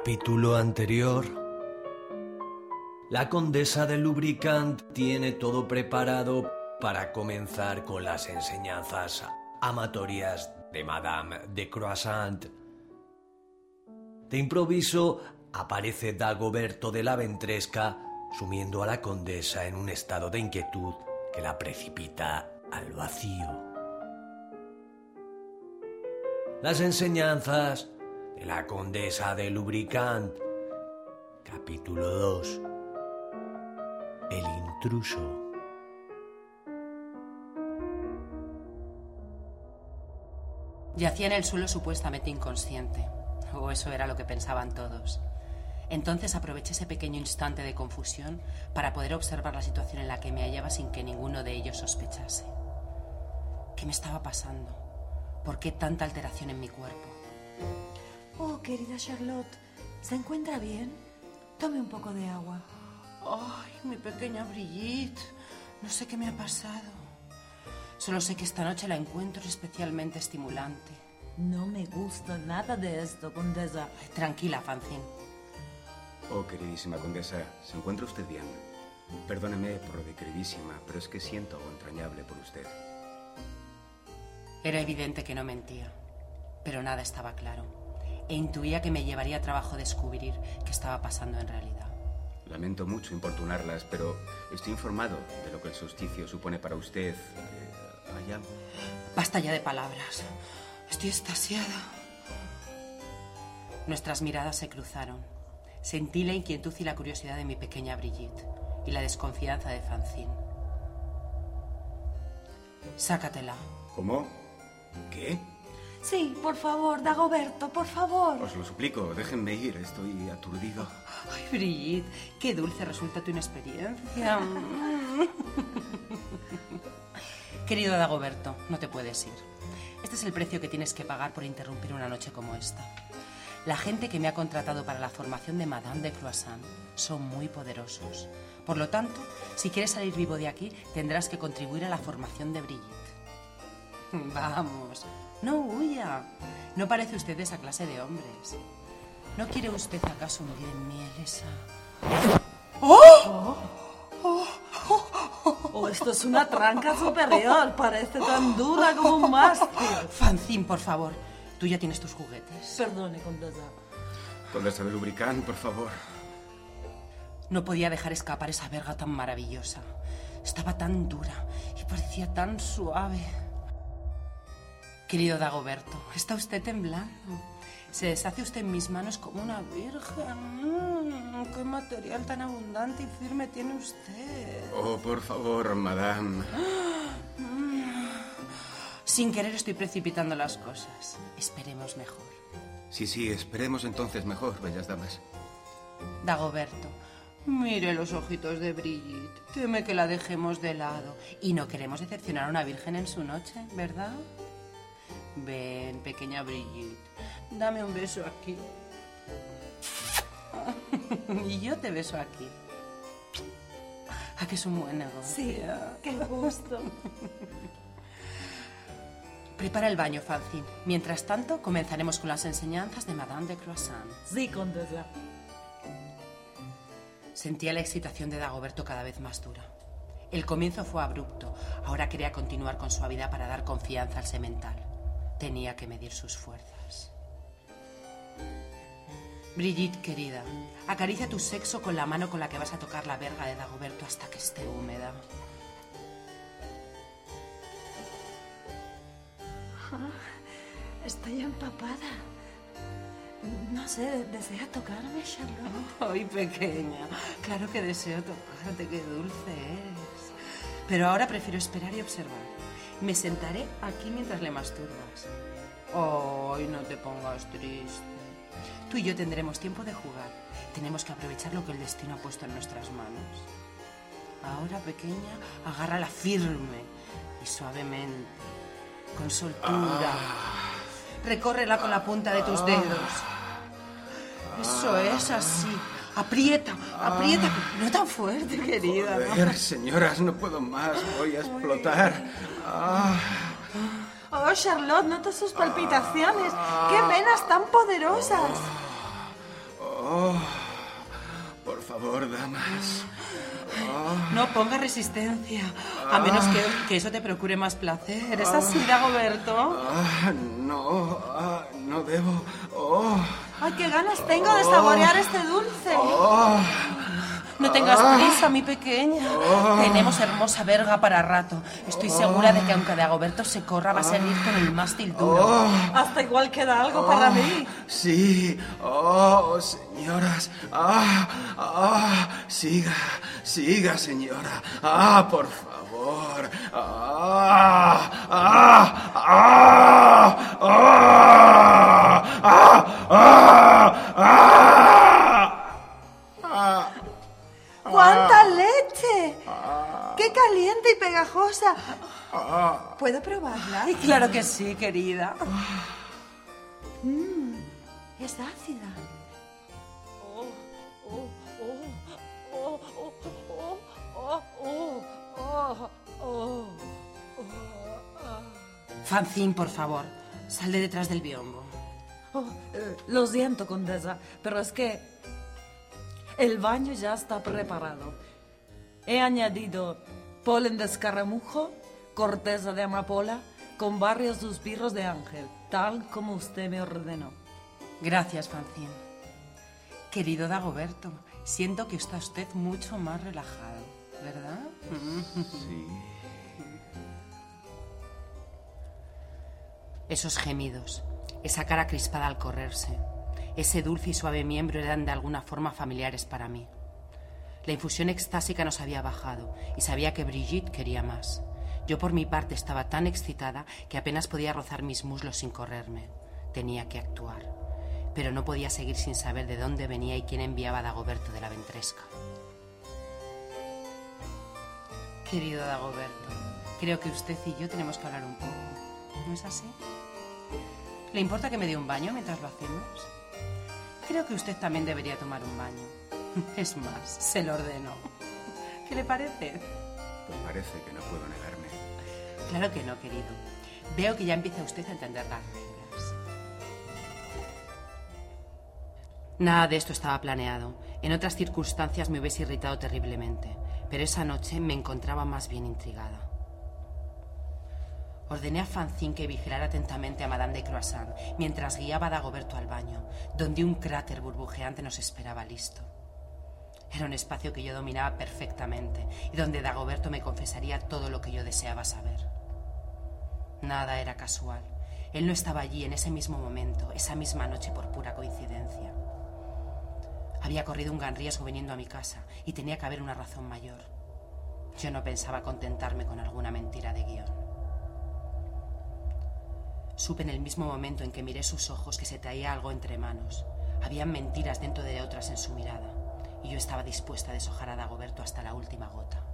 capítulo anterior, la condesa de Lubricant tiene todo preparado para comenzar con las enseñanzas amatorias de Madame de Croissant. De improviso aparece Dagoberto de la Ventresca sumiendo a la condesa en un estado de inquietud que la precipita al vacío. Las enseñanzas de la condesa de Lubricant. Capítulo 2. El intruso. Yacía en el suelo supuestamente inconsciente, o eso era lo que pensaban todos. Entonces aproveché ese pequeño instante de confusión para poder observar la situación en la que me hallaba sin que ninguno de ellos sospechase. ¿Qué me estaba pasando? ¿Por qué tanta alteración en mi cuerpo? Oh, querida Charlotte, ¿se encuentra bien? Tome un poco de agua. Ay, mi pequeña Brigitte. No sé qué me ha pasado. Solo sé que esta noche la encuentro especialmente estimulante. No me gusta nada de esto, condesa. Tranquila, Francine. Oh, queridísima condesa, ¿se encuentra usted bien? Perdóneme por lo de queridísima, pero es que siento algo entrañable por usted. Era evidente que no mentía, pero nada estaba claro. E intuía que me llevaría trabajo descubrir qué estaba pasando en realidad. Lamento mucho importunarlas, pero estoy informado de lo que el solsticio supone para usted. Eh, ¿Hay algo? Basta ya de palabras. Estoy estasiada. Nuestras miradas se cruzaron. Sentí la inquietud y la curiosidad de mi pequeña Brigitte y la desconfianza de Francine. Sácatela. ¿Cómo? ¿Qué? Sí, por favor, Dagoberto, por favor. Os lo suplico, déjenme ir, estoy aturdido. Ay, Brigitte, qué dulce resulta tu inexperiencia. Querido Dagoberto, no te puedes ir. Este es el precio que tienes que pagar por interrumpir una noche como esta. La gente que me ha contratado para la formación de Madame de Croissant son muy poderosos. Por lo tanto, si quieres salir vivo de aquí, tendrás que contribuir a la formación de Brigitte. Vamos, no huya. No parece usted esa clase de hombres. ¿No quiere usted acaso morir en miel esa? ¡Oh! Oh, esto es una tranca superior. Parece tan dura como un mástil. Francine, por favor. Tú ya tienes tus juguetes. Perdone, condesa. Condesa de lubricant, por favor. No podía dejar escapar esa verga tan maravillosa. Estaba tan dura y parecía tan suave. Querido Dagoberto, está usted temblando. Se deshace usted en mis manos como una virgen. Mm, ¡Qué material tan abundante y firme tiene usted! Oh, por favor, madame. Sin querer estoy precipitando las cosas. Esperemos mejor. Sí, sí, esperemos entonces mejor, bellas damas. Dagoberto, mire los ojitos de Brigitte. Teme que la dejemos de lado. Y no queremos decepcionar a una virgen en su noche, ¿verdad? Ven, pequeña Brigitte, dame un beso aquí. y yo te beso aquí. ¿A que es un buen negocio? Sí, qué gusto. Prepara el baño, Francine. Mientras tanto, comenzaremos con las enseñanzas de Madame de Croissant. Sí, condesa. Sentía la excitación de Dagoberto cada vez más dura. El comienzo fue abrupto. Ahora quería continuar con suavidad para dar confianza al semental. Tenía que medir sus fuerzas. Brigitte, querida, acaricia tu sexo con la mano con la que vas a tocar la verga de Dagoberto hasta que esté húmeda. Ah, estoy empapada. No sé, ¿desea tocarme, Charlotte? Ay, pequeña, claro que deseo tocarte, qué dulce eres. Pero ahora prefiero esperar y observar. Me sentaré aquí mientras le masturbas. Ay, no te pongas triste. Tú y yo tendremos tiempo de jugar. Tenemos que aprovechar lo que el destino ha puesto en nuestras manos. Ahora, pequeña, agárrala firme y suavemente, con soltura. Recórrela con la punta de tus dedos. Eso es así. Aprieta, aprieta, no tan fuerte, querida. ¿no? Joder, señoras, no puedo más. Voy a explotar. Ah, Oh, Charlotte, noto sus palpitaciones. ¡Qué venas tan poderosas! oh, por favor, damas. No ponga resistencia, a menos que, que eso te procure más placer. ¿Es así, Dagoberto? Ah, no, ah, no debo. Oh, ¡Ay, qué ganas tengo de saborear este dulce! oh, No tengas prisa, mi pequeña. Tenemos hermosa verga para rato. Estoy segura de que aunque Dagoberto se corra, va a salir con el mástil duro. Hasta igual queda algo para mí. sí. Oh, señoras. Ah, ah, siga, siga, señora. Ah, por favor. Ah, ah, ah, ah, pegajosa! ¿Puedo probarla? Ay, claro que sí, querida. Es ácida. Fanzín, por favor, sal de detrás del biombo. Oh, eh, lo siento, condesa, pero es que el baño ya está preparado. He añadido polen de escaramujo, corteza de amapola, con varios suspiros de ángel, tal como usted me ordenó. Gracias, Fanzín. Querido Dagoberto, siento que está usted mucho más relajado, ¿verdad? Sí. Esos gemidos, esa cara crispada al correrse, ese dulce y suave miembro eran de alguna forma familiares para mí. La infusión extásica nos había bajado y sabía que Brigitte quería más. Yo por mi parte estaba tan excitada que apenas podía rozar mis muslos sin correrme. Tenía que actuar, pero no podía seguir sin saber de dónde venía y quién enviaba a Dagoberto de la ventresca. Querido Dagoberto, creo que usted y yo tenemos que hablar un poco. ¿No es así? ¿Le importa que me dé un baño mientras lo hacemos? Creo que usted también debería tomar un baño. Es más, se lo ordeno. ¿Qué le parece? Pues parece que no puedo negarme. Claro que no, querido. Veo que ya empieza usted a entender las reglas. Nada de esto estaba planeado. En otras circunstancias me hubiese irritado terriblemente, pero esa noche me encontraba más bien intrigada. Ordené a Fanzín que vigilara atentamente a Madame de Croissant mientras guiaba a Dagoberto al baño, donde un cráter burbujeante nos esperaba listo. Era un espacio que yo dominaba perfectamente y donde Dagoberto me confesaría todo lo que yo deseaba saber. Nada era casual. Él no estaba allí en ese mismo momento, esa misma noche por pura coincidencia. Había corrido un gran riesgo viniendo a mi casa y tenía que haber una razón mayor. Yo no pensaba contentarme con alguna mentira de guion. Supe en el mismo momento en que miré sus ojos que se traía algo entre manos. Habían mentiras dentro de otras en su mirada, y yo estaba dispuesta a deshojar a Dagoberto hasta la última gota.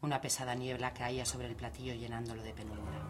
Una pesada niebla caía sobre el platillo llenándolo de penumbra.